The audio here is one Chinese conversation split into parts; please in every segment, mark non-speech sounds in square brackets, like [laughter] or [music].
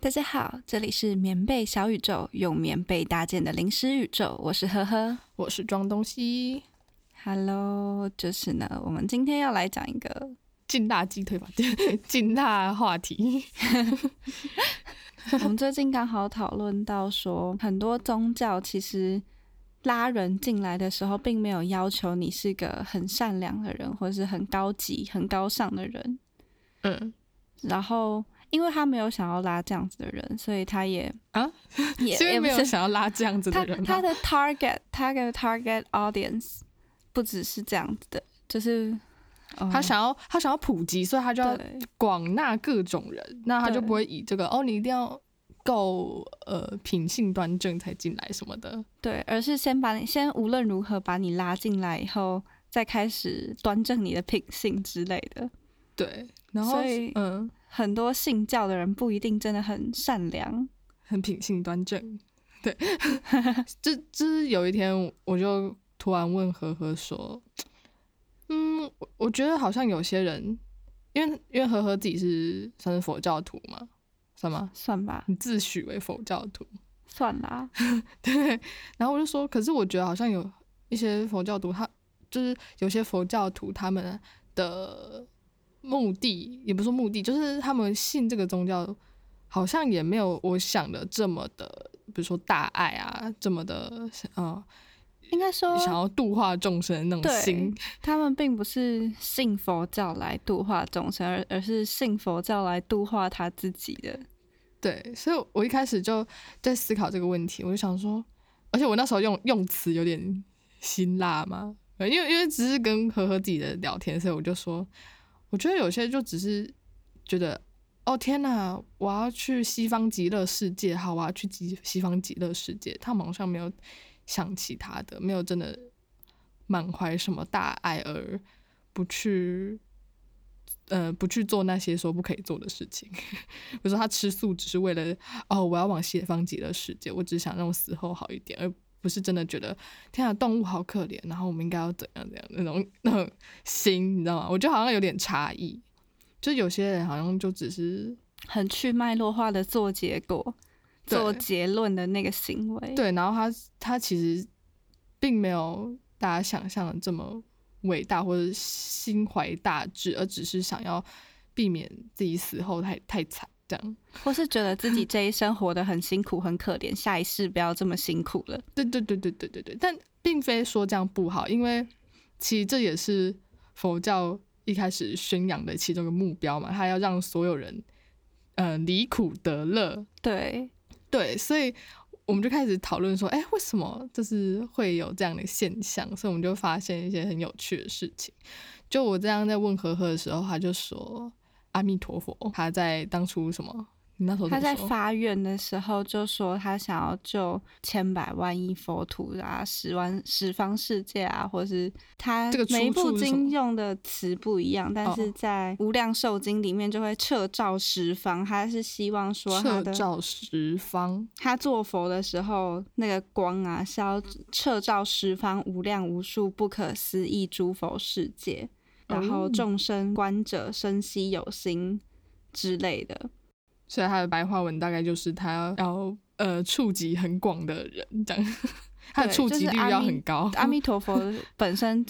大家好，这里是棉被小宇宙，用棉被搭建的零食宇宙，我是呵呵，我是装东西。Hello，就是呢，我们今天要来讲一个，劲大鸡腿吧，[laughs] 劲辣话题。[laughs] [laughs] 我们最近刚好讨论到说，很多宗教其实拉人进来的时候，并没有要求你是个很善良的人，或是很高级、很高尚的人，嗯然后。因为他没有想要拉这样子的人，所以他也啊，[laughs] 也为没有想要拉这样子的人他他的 target 他的 target audience 不只是这样子的，就是、哦他想要他想要普及，所以他就要广纳各种人，那他就不会以这个哦，你一定要够呃品性端正才进来什么的。对，而是先把你先无论如何把你拉进来以后，再开始端正你的品性之类的。对，然后所以嗯，很多信教的人不一定真的很善良，很品性端正。对，[laughs] 这这是有一天我就突然问何何说，嗯，我我觉得好像有些人，因为因为何何自己是算是佛教徒嘛，算吗？算吧，你自诩为佛教徒，算啦。[laughs] 对。然后我就说，可是我觉得好像有一些佛教徒，他就是有些佛教徒他们的目的，也不是说目的，就是他们信这个宗教，好像也没有我想的这么的，比如说大爱啊，这么的呃，应该说，想要度化众生的那种对心。他们并不是信佛教来度化众生，而而是信佛教来度化他自己的。对，所以我一开始就在思考这个问题，我就想说，而且我那时候用用词有点辛辣嘛，呃因为因为只是跟和和自己的聊天，所以我就说，我觉得有些就只是觉得，哦天哪，我要去西方极乐世界，好，我要去极西方极乐世界，他们好像没有想其他的，没有真的满怀什么大爱而不去。呃，不去做那些说不可以做的事情，[laughs] 比如说他吃素只是为了哦，我要往西方极乐世界，我只想让我死后好一点，而不是真的觉得天啊，动物好可怜，然后我们应该要怎样怎样那种那种心，你知道吗？我觉得好像有点差异，就有些人好像就只是很去脉络化的做结果、做结论的那个行为。对，然后他他其实并没有大家想象的这么伟大或者心怀大志，而只是想要避免自己死后太太惨这样。或是觉得自己这一生活得很辛苦、很可怜，下一世不要这么辛苦了。对对对对对对对，但并非说这样不好，因为其实这也是佛教一开始宣扬的其中一个目标嘛，他要让所有人呃离苦得乐。对，对，所以我们就开始讨论说，哎，为什么就是会有这样的现象？所以我们就发现一些很有趣的事情。就我这样在问呵呵的时候，他就说阿弥陀佛，他在当初什么？你那时候他在发愿的时候就说他想要救千百万亿佛土啊，十万十方世界啊，或是他这个出每一部经用的词不一样，但是哦在无量寿经里面就会彻照十方，他是希望说他的彻照十方，他做佛的时候，那个光啊是要彻照十方无量无数不可思议诸佛世界，然后哦众生观者生息有心之类的。所以他的白话文大概就是他要呃触及很广的人，这样，他的对触及率要很高。阿弥 [laughs] 陀佛本身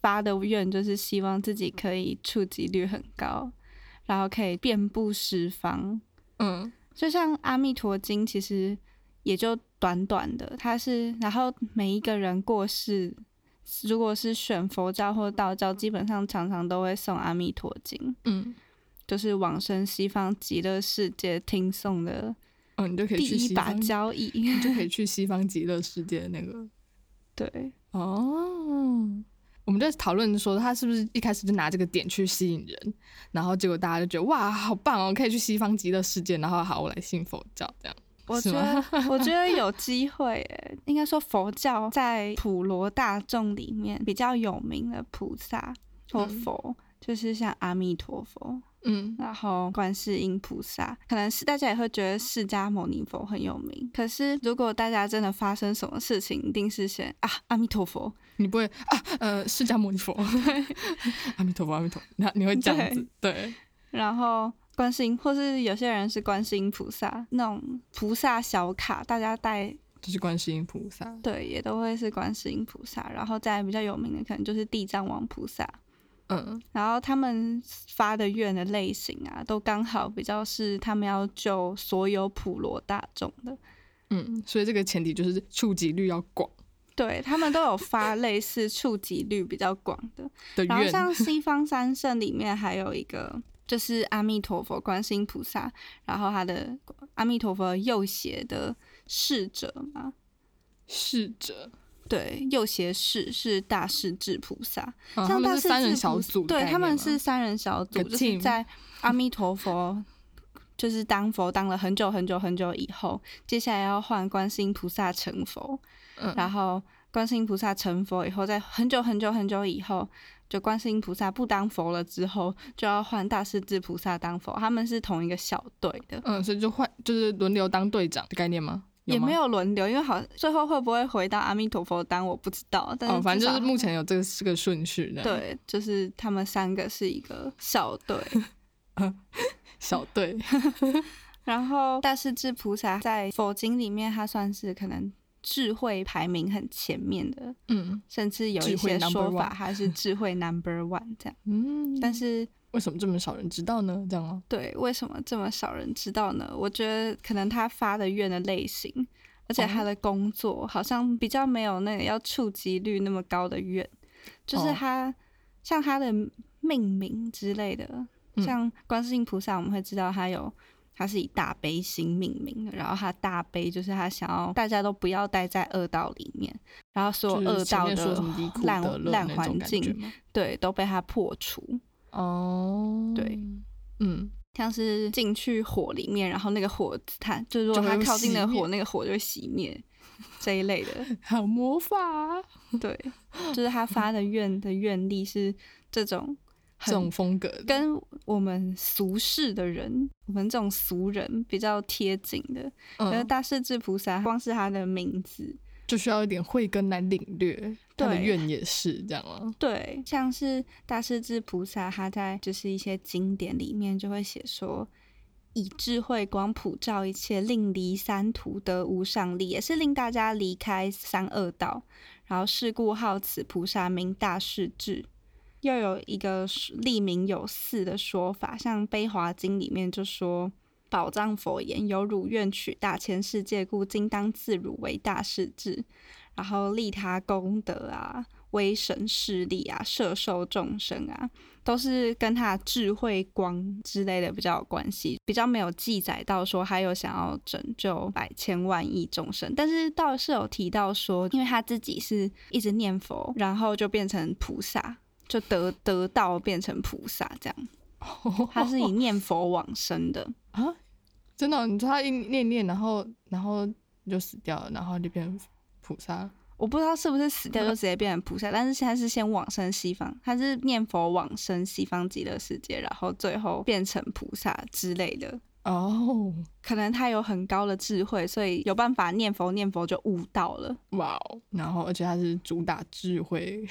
发的愿就是希望自己可以触及率很高，然后可以遍布十方。嗯，就像《阿弥陀经》，其实也就短短的，它是然后每一个人过世，如果是选佛教或道教，基本上常常都会送《阿弥陀经》，嗯就是往生西方极乐世界听诵的嗯，你就可以第一把去西方，交易。[laughs] 你就可以去西方极乐世界的那个 [laughs] 对，哦。我们在讨论说他是不是一开始就拿这个点去吸引人，然后结果大家就觉得哇，好棒哦，可以去西方极乐世界，然后好，我来信佛教这样。我觉得我觉得有 [laughs] 机会诶，应该说佛教在普罗大众里面比较有名的菩萨或嗯。佛，就是像阿弥陀佛，嗯。然后观世音菩萨，可能是大家也会觉得释迦牟尼佛很有名。可是如果大家真的发生什么事情，一定是先啊阿弥陀佛，你不会啊呃释迦牟尼 [laughs] 佛，阿弥陀佛阿弥陀佛，那你会这样子对，然后观世音，或是有些人是观世音菩萨那种菩萨小卡，大家带就是观世音菩萨。对也都会是观世音菩萨，然后再比较有名的可能就是地藏王菩萨。嗯，然后他们发的愿的类型啊，都刚好比较是他们要救所有普罗大众的。嗯，所以这个前提就是触及率要广对他们都有发类似触及率比较广的。的然后。像西方三圣里面还有一个就是阿弥陀佛、观世音菩萨，然后他的阿弥陀佛右胁的侍者嘛，侍者，对，右胁侍是大势至菩萨。啊、他像大势们是三人至菩小组的对他们是三人小组，就是在阿弥陀佛就是当佛当了很久很久很久以后，接下来要换观世音菩萨成佛，嗯然后观世音菩萨成佛以后，在很久很久很久以后，就观世音菩萨不当佛了之后，就要换大势至菩萨当佛，他们是同一个小队的。嗯，所以就换就是轮流当队长的概念吗？也没有轮流，因为好最后会不会回到阿弥陀佛当我不知道，但是哦，反正就是目前有这个这个顺序的。，对，就是他们三个是一个小队 [laughs] [laughs] 小队。[laughs] 然后大势至菩萨在佛经里面，他算是可能智慧排名很前面的，嗯甚至有一些说法他是智慧 number one 这样。[laughs] 嗯，但是为什么这么少人知道呢？这样吗？对，为什么这么少人知道呢？我觉得可能他发的愿的类型，而且他的工作好像比较没有那个要触及率那么高的愿，就是哦他、像他的命名之类的，嗯像观世音菩萨，我们会知道他有。他是以大悲心命名的，然后他大悲就是他想要大家都不要待在恶道里面，然后所有恶道的烂烂环境？对，都被他破除。哦，对，嗯，像是进去火里面，然后那个火，它就如果就会它靠近那个火，那个火就会熄灭这一类的。[laughs] 还有魔法啊对，就是他发的愿的愿力是这种这种很风格，跟我们俗世的人，我们这种俗人比较贴近的。大势至菩萨，光是他的名字，就需要一点慧根来领略。他的对愿也是这样吗？对，像是大势至菩萨，他在就是一些经典里面就会写说，以智慧光普照一切，令离三途得无上利，也是令大家离开三恶道。然后是故号此菩萨名大势至。又有一个立名有四的说法，像《悲华经》里面就说。宝藏佛言：“有汝愿取大千世界，故今当自汝为大势至。”然后利他功德啊、威神势力啊、摄受众生啊，都是跟他智慧光之类的比较有关系，比较没有记载到说他有想要拯救百千万亿众生，但是倒是有提到说，因为他自己是一直念佛，然后就变成菩萨，就得得道变成菩萨这样，[laughs] 他是以念佛往生的。啊，真的哦、你说他一念念，然后然后就死掉了，然后就变成菩萨。我不知道是不是死掉就直接变成菩萨，但是现在是先往生西方，他是念佛往生西方极乐世界，然后最后变成菩萨之类的。哦，可能他有很高的智慧，所以有办法念佛念佛就悟到了。哇哦，然后而且他是主打智慧，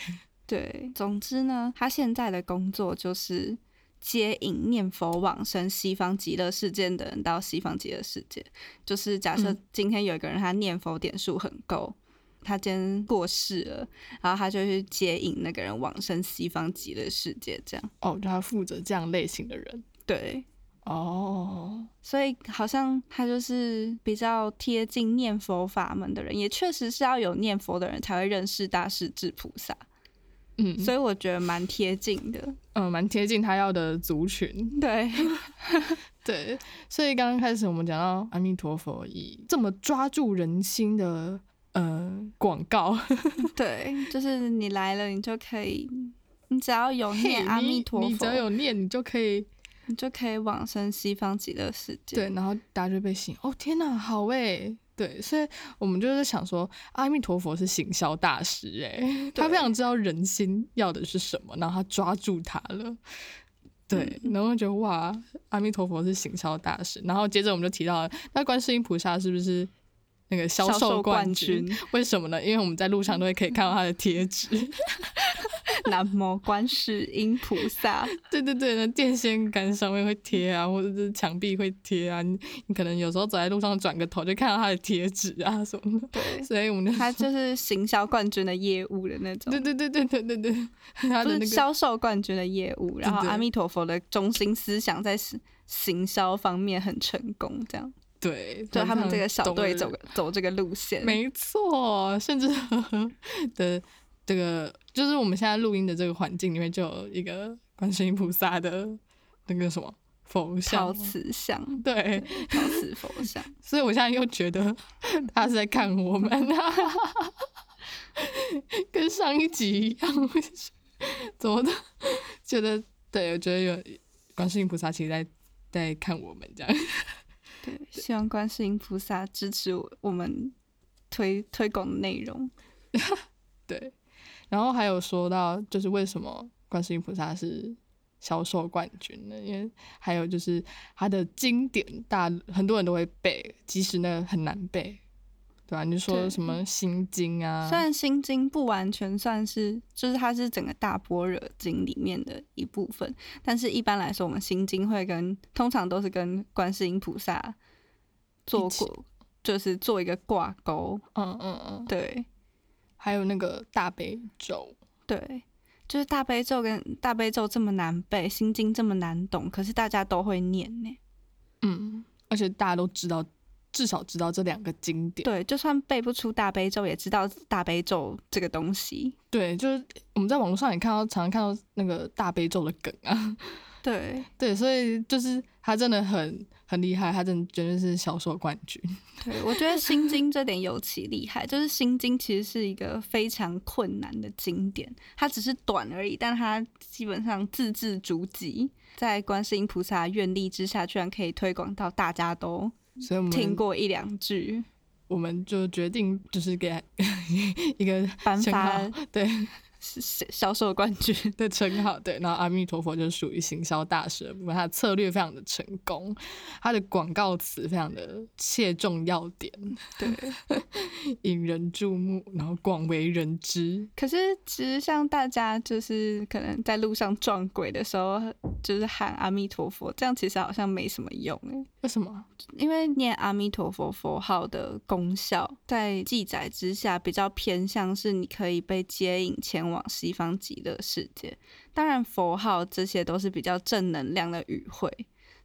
对，总之呢，他现在的工作就是接引念佛往生西方极乐世界的人到西方极乐世界。就是假设嗯今天有一个人他念佛点数很够，他今天过世了，然后他就去接引那个人往生西方极乐世界，这样。哦，就他负责这样类型的人。对，哦，所以好像他就是比较贴近念佛法门的人，也确实是要有念佛的人才会认识大势至菩萨，嗯，所以我觉得蛮贴近的。嗯，蛮贴近他要的族群。对，[laughs] 对，所以刚刚开始我们讲到阿弥陀佛以这么抓住人心的呃广告，[laughs] 对，就是你来了，你就可以，你只要有念阿弥陀佛，你只要有念，你就可以你就可以往生西方极乐世界。对，然后大家就被吸引。哦，天哪，好诶。对，所以我们就是想说，阿弥陀佛是行销大师诶，他非常知道人心要的是什么，然后他抓住他了。对，然后就觉得哇，阿弥陀佛是行销大师。然后接着我们就提到了，那观世音菩萨是不是那个销销售冠冠军 [laughs] 为什么呢？因为我们在路上都会可以看到他的贴纸。[laughs] 南无观世音菩萨。[laughs] 对对对，那电线杆上面会贴啊，或者是墙壁会贴啊。你你可能有时候走在路上转个头就看到他的贴纸啊什么的。对，所以我们就他就是行销冠军的业务的那种。对对对对对对对，他的那个销售冠军的业务，然后阿弥陀佛的中心思想在行行销方面很成功，这样，对，就他们这个小队走走这个路线，没错，甚至呵呵的这个就是我们现在录音的这个环境里面，就有一个观世音菩萨的那个什么佛像陶。瓷像，对，陶瓷佛像，所以我现在又觉得 [laughs] 他是在看我们、啊，[laughs] 跟上一集一样，[laughs] 怎么的？觉得对，我觉得有观世音菩萨其实在在看我们这样。对，希望观世音菩萨支持我我们推推广的内容。[laughs] 对，然后还有说到，就是为什么观世音菩萨是销售冠军呢？因为还有就是他的经典大，很多人都会背，即使呢很难背，对吧、你说什么心经啊虽，然心经不完全算是，就是它是整个大般若经里面的一部分，但是一般来说，我们心经会跟通常都是跟观世音菩萨做过，就是做一个挂钩。嗯嗯嗯，对还有那个大悲咒，对，就是大悲咒跟大悲咒这么难背，心经这么难懂，可是大家都会念呢。嗯，而且大家都知道，至少知道这两个经典。对，就算背不出大悲咒，也知道大悲咒这个东西。对，就是我们在网络上也看到，常常看到那个大悲咒的梗啊。[laughs] 对对，所以就是他真的很很厉害，他真的绝对是小说冠军。[laughs] 对，我觉得心经这点尤其厉害，就是心经其实是一个非常困难的经典，它只是短而已，但它基本上字字珠玑，在观世音菩萨愿力之下，居然可以推广到大家都所以我们听过一两句，我们就决定就是给他 [laughs] 一个颁发，对销售冠军。[laughs] 的称号，对。然后阿弥陀佛就属于行销大师的部分，他的策略非常的成功，他的广告词非常的切中要点，对，[laughs] 引人注目，然后广为人知。可是其实像大家就是可能在路上撞鬼的时候，就是喊阿弥陀佛，这样其实好像没什么用诶。为什么？因为念阿弥陀佛佛号的功效，在记载之下比较偏向是你可以被接引前往西方极乐世界。当然，佛号这些都是比较正能量的语汇，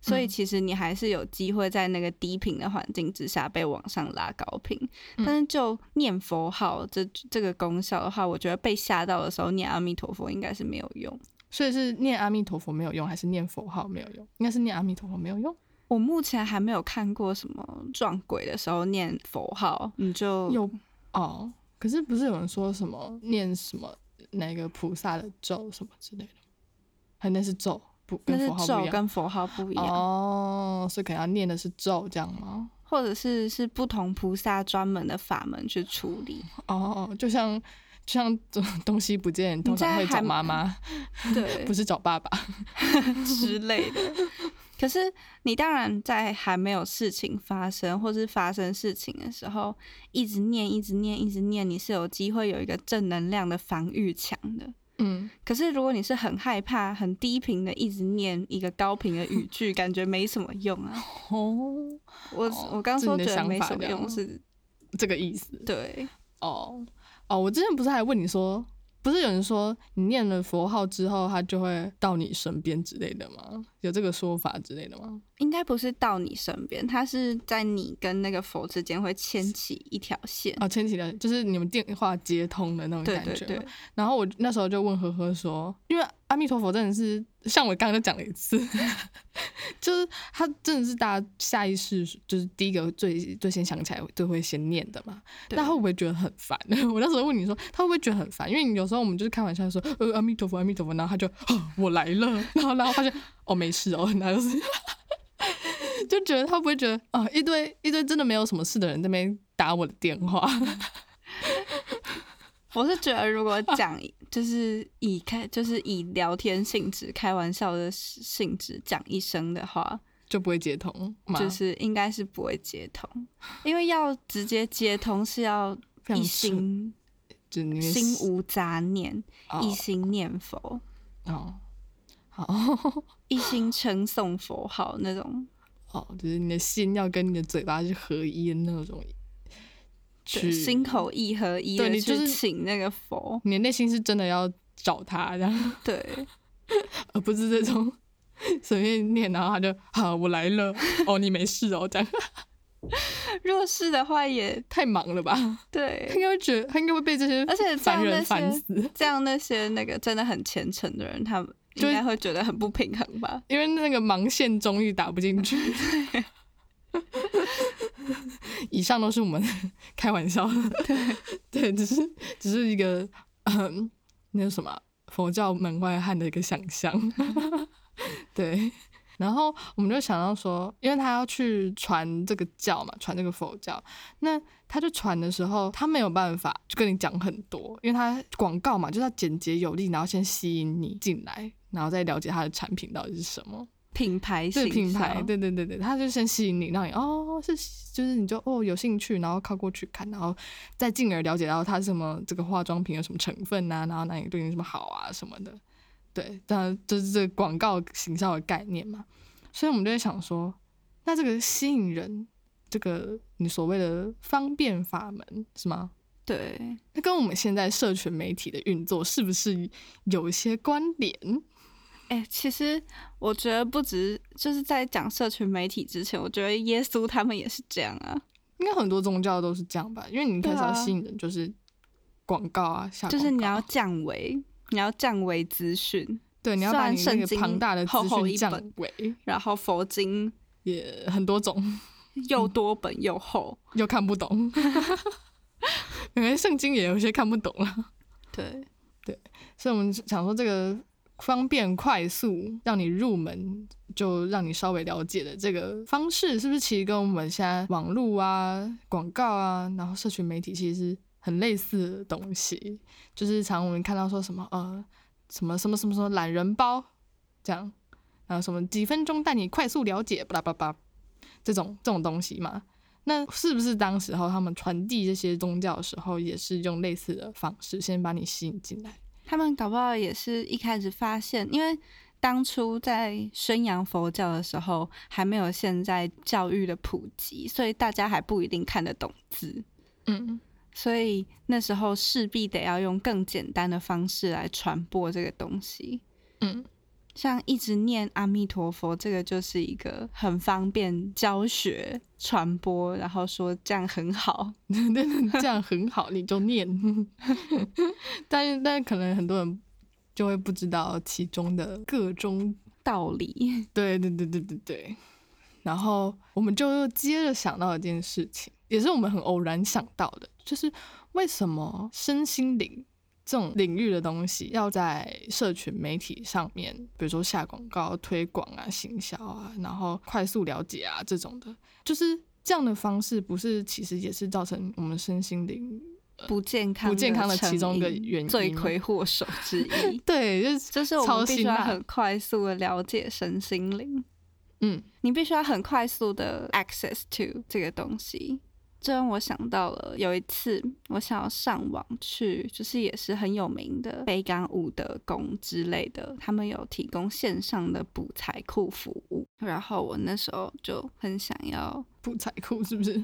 所以嗯其实你还是有机会在那个低频的环境之下被往上拉高频。嗯但是就念佛号这这个功效的话，我觉得被吓到的时候念阿弥陀佛应该是没有用。所以是念阿弥陀佛没有用，还是念佛号没有用？应该是念阿弥陀佛没有用。我目前还没有看过什么撞鬼的时候念佛号，你就有哦，可是不是有人说什么念什么哪个菩萨的咒什么之类的？还那是咒，不那是跟佛号不一样。咒跟佛号不一样，哦，所以可能要念的是咒，这样吗？或者是是不同菩萨专门的法门去处理。哦，就像就像东西不见，通常会找妈妈，对不是找爸爸。[laughs] 之类的。[laughs] 可是你当然在还没有事情发生，或是发生事情的时候，一直念、一直念、一直念，你是有机会有一个正能量的防御墙的。嗯，可是如果你是很害怕、很低频的一直念一个高频的语句，感觉没什么用啊。[laughs] 哦，我、哦我刚说觉得没什么用，是这个意思。对。哦哦，我之前不是还问你说，不是有人说你念了佛号之后，他就会到你身边之类的吗？有这个说法之类的吗？应该不是到你身边，它是在你跟那个佛之间会牵起一条线。啊，牵起的就是你们电话接通的那种感觉吗。对对，然后我那时候就问呵呵说，因为阿弥陀佛真的是像我刚刚就讲了一次，[laughs] 就是他真的是大家下意识就是第一个最最先想起来就会先念的嘛。他会不会觉得很烦？[laughs] 我那时候问你说，他会不会觉得很烦？因为你有时候我们就是开玩笑说，呃，阿弥陀佛，阿弥陀佛，然后他就、哦、我来了，[laughs] 然后然后发现哦没事哦，然后就是就觉得他不会觉得哦一堆一堆真的没有什么事的人在那边打我的电话，[laughs] 我是觉得如果讲 [laughs] 就是以开就是以聊天性质、开玩笑的性质讲一声的话，就不会接通嘛，就是应该是不会接通，因为要直接接通是要一心心无杂念，哦一心念佛，哦，好。[laughs] 一心称颂佛号那种。哦，就是你的心要跟你的嘴巴是合一的那种，心口意合一对你就是请那个佛，你的内心是真的要找他这样，对，[laughs] 而不是这种 [laughs] 随便念，然后他就好我来了，哦你没事哦这样，若是的话也太忙了吧？对。他对应，该会觉得他应该会被这些而且这凡人样那些烦死，这样那些那个真的很虔诚的人，他们应就该会觉得很不平衡吧？因为那个盲线终于打不进去。以上都是我们开玩笑的，对对，只是只是一个嗯，那个什么佛教门外汉的一个想象，[laughs] 对。然后我们就想到说，因为他要去传这个教嘛，传这个佛教，那他就传的时候，他没有办法就跟你讲很多，因为他广告嘛，就是要简洁有力，然后先吸引你进来，然后再了解它的产品到底是什么。品牌对品牌，象对对对对，他就先吸引你，让你哦是就是你就哦有兴趣，然后靠过去看，然后再进而了解到它什么这个化妆品有什么成分呐、然后哪里对你什么好啊什么的，对，当然就是这个广告行销的概念嘛，所以我们就在想说，那这个吸引人，这个你所谓的方便法门是吗？对，那跟我们现在社群媒体的运作是不是有一些关联？哎、其实我觉得不止就是在讲社群媒体之前，我觉得耶稣他们也是这样啊，应该很多宗教都是这样吧，因为你一开始要吸引人就是广告啊，下就是你要降维，你要降维资讯，对你要虽把你那个然圣经庞大的资讯降维，然后佛经也很多种，[laughs] 又多本又厚，又看不懂，[laughs] 原来圣经也有些看不懂了，[laughs] 对。对，所以我们想说这个方便快速让你入门，就让你稍微了解的这个方式，是不是其实跟我们现在网络啊、广告啊，然后社群媒体其实很类似的东西？就是常我们看到说什么呃什么什么什么什么懒人包这样，然后什么几分钟带你快速了解巴拉巴拉巴拉这种这种东西嘛。那是不是当时候他们传递这些宗教的时候，也是用类似的方式，先把你吸引进来？他们搞不好也是一开始发现，因为当初在宣扬佛教的时候，还没有现在教育的普及，所以大家还不一定看得懂字，嗯所以那时候势必得要用更简单的方式来传播这个东西。嗯。像一直念阿弥陀佛，这个就是一个很方便教学、传播，然后说这样很好。[laughs] 这样很好，你就念。[laughs] 但是，但是可能很多人就会不知道其中的各种，道理，[laughs] 对对对对对对。然后我们就又接着想到一件事情，也是我们很偶然想到的，就是为什么身心灵这种领域的东西要在社群媒体上面，比如说下广告、推广啊、行销啊，然后快速了解啊这种的，就是这样的方式，不是其实也是造成我们身心灵不健康、不健康的其中一个原因罪魁祸首之一。[laughs] 对，就是就是我超们必须要很快速的了解身心灵，嗯你必须要很快速的 access to 这个东西。这让我想到了有一次，我想要上网去，就是也是很有名的北港武德宫之类的，他们有提供线上的补财库服务。然后我那时候就很想要，[laughs] 补财库是不是？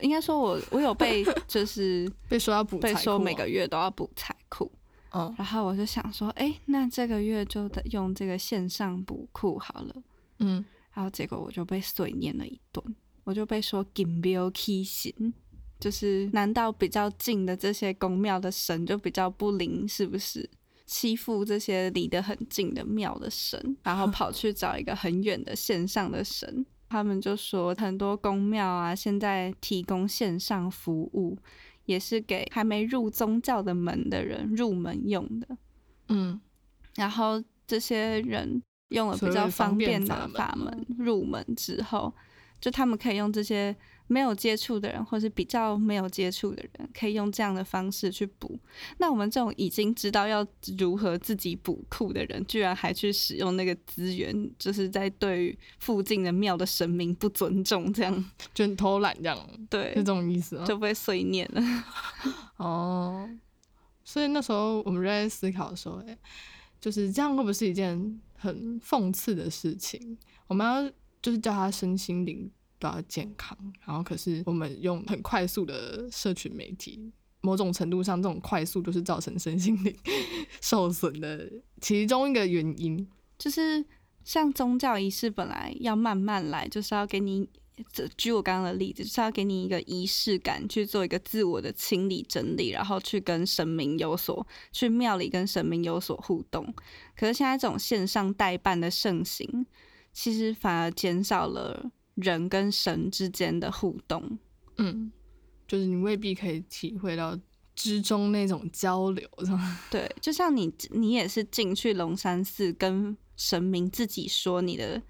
应该说我我有被 [laughs] 就是被说要补被说每个月都要补财库，嗯然后我就想说，哎，那这个月就得用这个线上补库好了。嗯然后结果我就被碎念了一顿，我就被说金标 key 神，就是难道比较近的这些宫庙的神就比较不灵，是不是？欺负这些离得很近的庙的神，[laughs] 然后跑去找一个很远的线上的神。他们就说很多宫庙啊，现在提供线上服务，也是给还没入宗教的门的人入门用的。嗯然后这些人用了比较方便的法门入门之后，就他们可以用这些没有接触的人，或是比较没有接触的人，可以用这样的方式去补。那我们这种已经知道要如何自己补库的人，居然还去使用那个资源，就是在对于附近的庙的神明不尊重，这样 [laughs] 就偷懒这样，对是这，种意思吗？就被碎念了。哦，所以那时候我们就在思考说，哎，就是这样会不会是一件很讽刺的事情？我们要就是叫他身心灵都要健康，然后可是我们用很快速的社群媒体，某种程度上这种快速就是造成身心灵 [laughs] 受损的其中一个原因。就是像宗教仪式本来要慢慢来，就是要给你。举我刚刚的例子，就是要给你一个仪式感，去做一个自我的清理整理，然后去跟神明有所去庙里跟神明有所互动。可是现在这种线上代办的盛行，其实反而减少了人跟神之间的互动。嗯，就是你未必可以体会到之中那种交流，是吗？对，就像你，你也是进去龙山寺跟神明自己说你的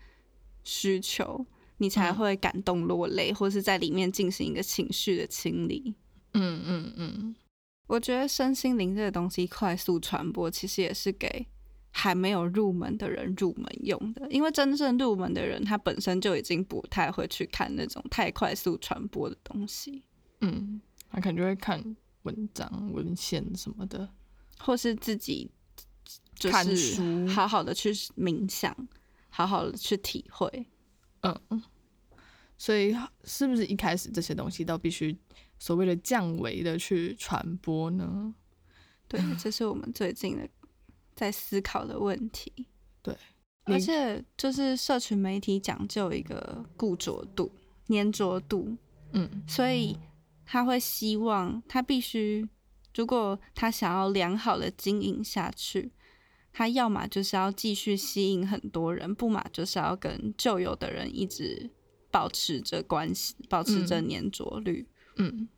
需求。你才会感动落泪，或是在里面进行一个情绪的清理。嗯嗯嗯，我觉得身心灵这个东西快速传播，其实也是给还没有入门的人入门用的。因为真正入门的人，他本身就已经不太会去看那种太快速传播的东西。嗯，他可能就会看文章、文献什么的，或是自己看书，好好的去冥想，好好的去体会。嗯，所以是不是一开始这些东西都必须所谓的降维的去传播呢？对，这是我们最近的在思考的问题。对，而且就是社群媒体讲究一个固着度、粘着度，嗯，所以他会希望他必须，如果他想要良好的经营下去。他要么就是要继续吸引很多人，不嘛就是要跟旧有的人一直保持着关系，保持着粘着率。嗯，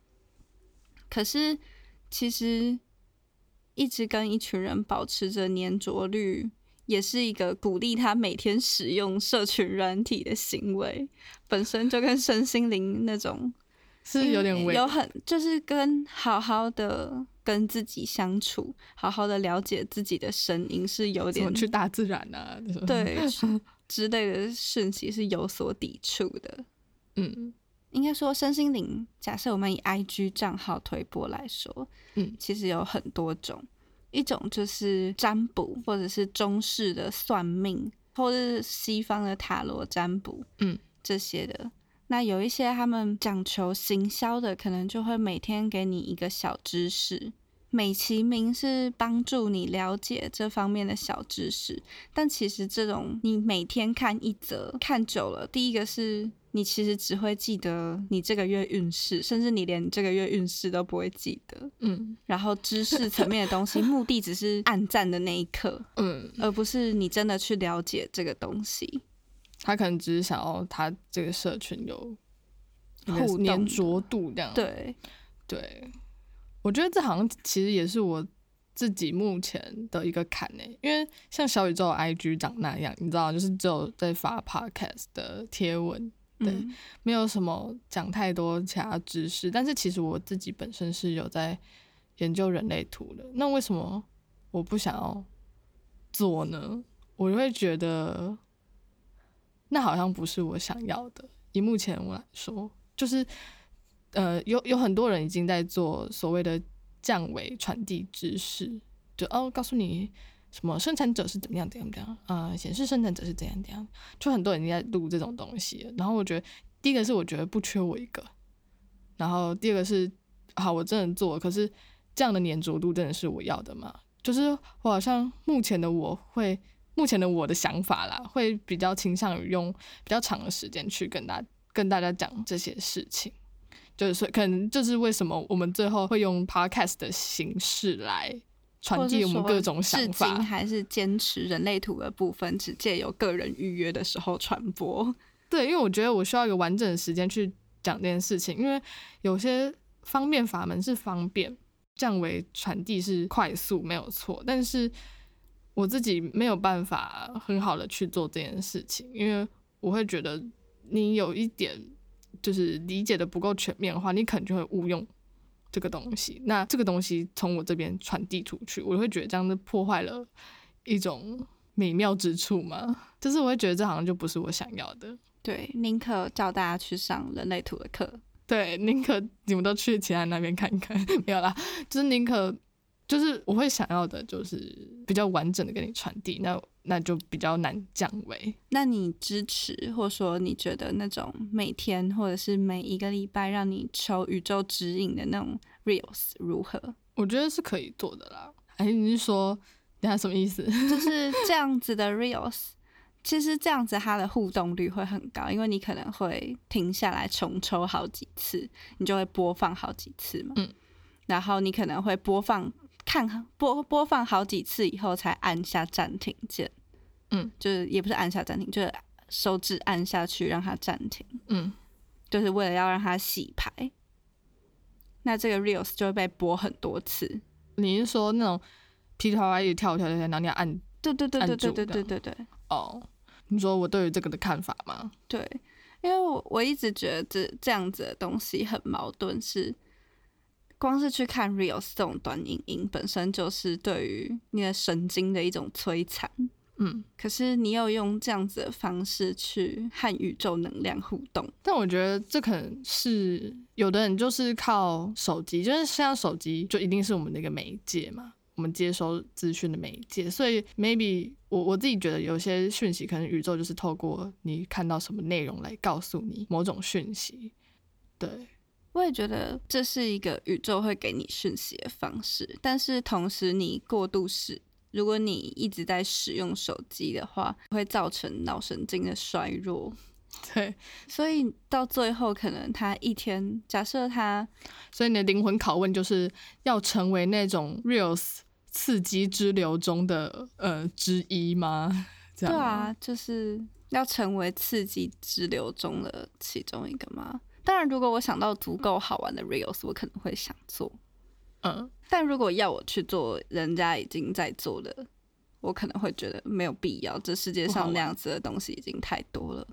可是其实一直跟一群人保持着粘着率，也是一个鼓励他每天使用社群软体的行为，本身就跟身心灵那种 [laughs] 是有点有很就是跟好好的。跟自己相处，好好的了解自己的声音是有点去大自然啊，对 [laughs] 之类的讯息是有所抵触的。嗯，应该说身心灵，假设我们以 IG 账号推播来说，嗯，其实有很多种，一种就是占卜，或者是中式的算命，或者是西方的塔罗占卜，嗯，这些的。那有一些他们讲求行销的，可能就会每天给你一个小知识，美其名是帮助你了解这方面的小知识。但其实这种你每天看一则，看久了，第一个是你其实只会记得你这个月运势，甚至你连这个月运势都不会记得。嗯，然后知识层面的东西，[laughs] 目的只是暗赞的那一刻，嗯，而不是你真的去了解这个东西。他可能只是想要他这个社群有互粘着度这样。对，对，我觉得这好像其实也是我自己目前的一个坎呢，因为像小宇宙 IG 长那样，你知道，就是只有在发 Podcast 的贴文，对，没有什么讲太多其他知识。但是其实我自己本身是有在研究人类图的，那为什么我不想要做呢？我会觉得。那好像不是我想要的。以目前我来说，就是，呃，有有很多人已经在做所谓的降维传递知识，就哦，告诉你什么生产者是怎么样怎样怎样，啊，显示生产者是怎样怎样，就很多人在录这种东西。然后我觉得，第一个是我觉得不缺我一个，然后第二个是，好，我真的做，可是这样的粘着度真的是我要的吗？就是我好像目前的我会。目前的我的想法啦，会比较倾向于用比较长的时间去跟大跟大家讲这些事情，就是可能就是为什么我们最后会用 podcast 的形式来传递我们各种想法，还是坚持人类图的部分，只借由个人预约的时候传播。对，因为我觉得我需要一个完整的时间去讲这件事情，因为有些方便法门是方便，降维传递是快速，没有错，但是。我自己没有办法很好的去做这件事情，因为我会觉得你有一点就是理解的不够全面的话，你可能就会误用这个东西。那这个东西从我这边传递出去，我会觉得这样子破坏了一种美妙之处嘛。就是我会觉得这好像就不是我想要的。对，宁可叫大家去上人类图的课。对，宁可你们都去其他那边看看，[laughs] 没有啦，就是宁可。就是我会想要的，就是比较完整的给你传递，那那就比较难降维。那你支持，或者说你觉得那种每天或者是每一个礼拜让你求宇宙指引的那种 reels 如何？我觉得是可以做的啦。哎，你是说，等下什么意思？就是这样子的 reels，其实这样子它的互动率会很高，因为你可能会停下来重抽好几次，你就会播放好几次嘛。嗯。然后你可能会播放。看播播放好几次以后才按下暂停键，嗯，就是也不是按下暂停，就是手指按下去让它暂停，嗯，就是为了要让它洗牌。那这个 reels 就会被播很多次。你是说那种噼里啪啦一直跳跳跳跳，然后你要按？对对对对对对对对对。哦，你说我对于这个的看法吗？对，因为我我一直觉得这这样子的东西很矛盾，是。光是去看 reels 这种短影音，本身就是对于你的神经的一种摧残。嗯，可是你又用这样子的方式去和宇宙能量互动，但我觉得这可能是有的人就是靠手机，就是像手机就一定是我们的一个媒介嘛，我们接收资讯的媒介。所以 maybe 我我自己觉得有些讯息，可能宇宙就是透过你看到什么内容来告诉你某种讯息，对。我也觉得这是一个宇宙会给你讯息的方式，但是同时你过度使，如果你一直在使用手机的话，会造成脑神经的衰弱。对，所以到最后可能他一天，假设他，所以你的灵魂拷问就是要成为那种 reals 刺激之流中的呃之一吗？对啊，就是要成为刺激之流中的其中一个吗？当然，如果我想到足够好玩的 reels，我可能会想做。嗯，但如果要我去做人家已经在做的，我可能会觉得没有必要。这世界上那样子的东西已经太多了。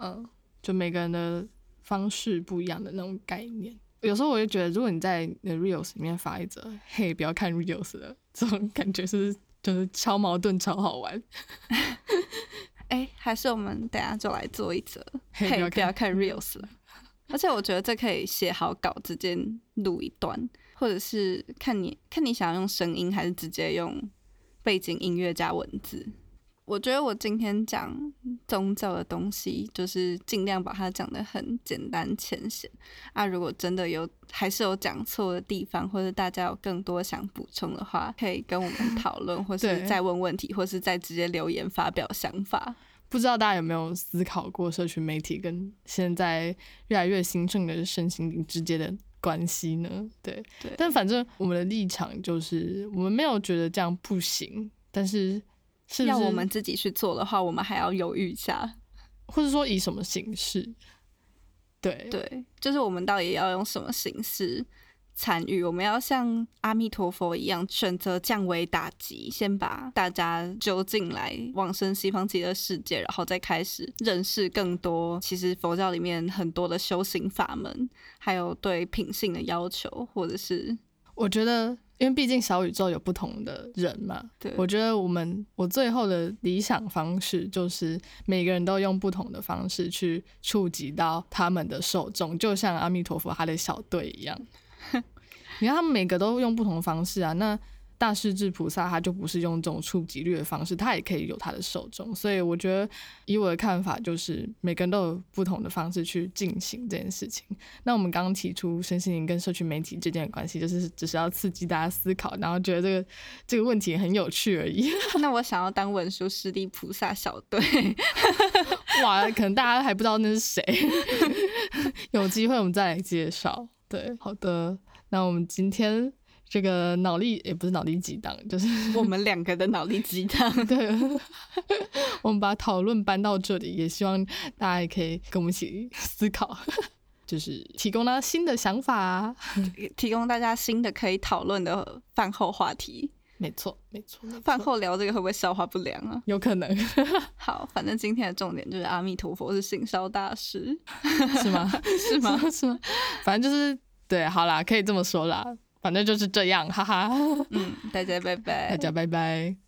嗯，就每个人的方式不一样的那种概念。有时候我就觉得，如果你在 reels 里面发一则“嘿，不要看 reels” 的这种感觉，是就是超矛盾、超好玩。[laughs] 哎，还是我们等下就来做一则“嘿，不要看 reels” 了。而且我觉得这可以写好稿，直接录一段，或者是看你看你想要用声音，还是直接用背景音乐加文字。我觉得我今天讲宗教的东西，就是尽量把它讲的很简单浅显啊。如果真的有还是有讲错的地方，或者大家有更多想补充的话，可以跟我们 [laughs] 讨论，或是再问问题，或是再直接留言发表想法。不知道大家有没有思考过社群媒体跟现在越来越兴盛的身心灵之间的关系呢？对，对。但反正我们的立场就是，我们没有觉得这样不行，但是是要我们自己去做的话，我们还要犹豫一下，或者说以什么形式？对，对，就是我们到底要用什么形式？参与，我们要像阿弥陀佛一样，选择降维打击，先把大家揪进来往生西方极乐世界，然后再开始认识更多。其实佛教里面很多的修行法门，还有对品性的要求，或者是我觉得，因为毕竟小宇宙有不同的人嘛，对，我觉得我们我最后的理想方式就是每个人都用不同的方式去触及到他们的受众，就像阿弥陀佛他的小队一样。你看，他们每个都用不同的方式啊。那大势至菩萨他就不是用这种触及率的方式，他也可以有他的受众。所以我觉得，以我的看法，就是每个人都有不同的方式去进行这件事情。那我们刚刚提出身心灵跟社群媒体之间的关系，就是只是要刺激大家思考，然后觉得这个这个问题很有趣而已。[laughs] 那我想要当文殊师利菩萨小队，[laughs] 哇，可能大家还不知道那是谁，[laughs] 有机会我们再来介绍。对，好的。那我们今天这个脑力也不是脑力激荡，就是 [laughs] 我们两个的脑力激荡。对，[laughs] 我们把讨论搬到这里，也希望大家也可以跟我们一起思考，[laughs] 就是提供了新的想法，提供大家新的可以讨论的饭后话题。没错，没错。饭后聊这个会不会消化不良啊？有可能。[laughs] 好，反正今天的重点就是阿弥陀佛是性烧大师，[laughs] 是吗？[laughs] 是吗？是吗？反正就是。对，好啦，可以这么说啦，反正就是这样，哈哈。嗯，大家拜拜，大家拜拜。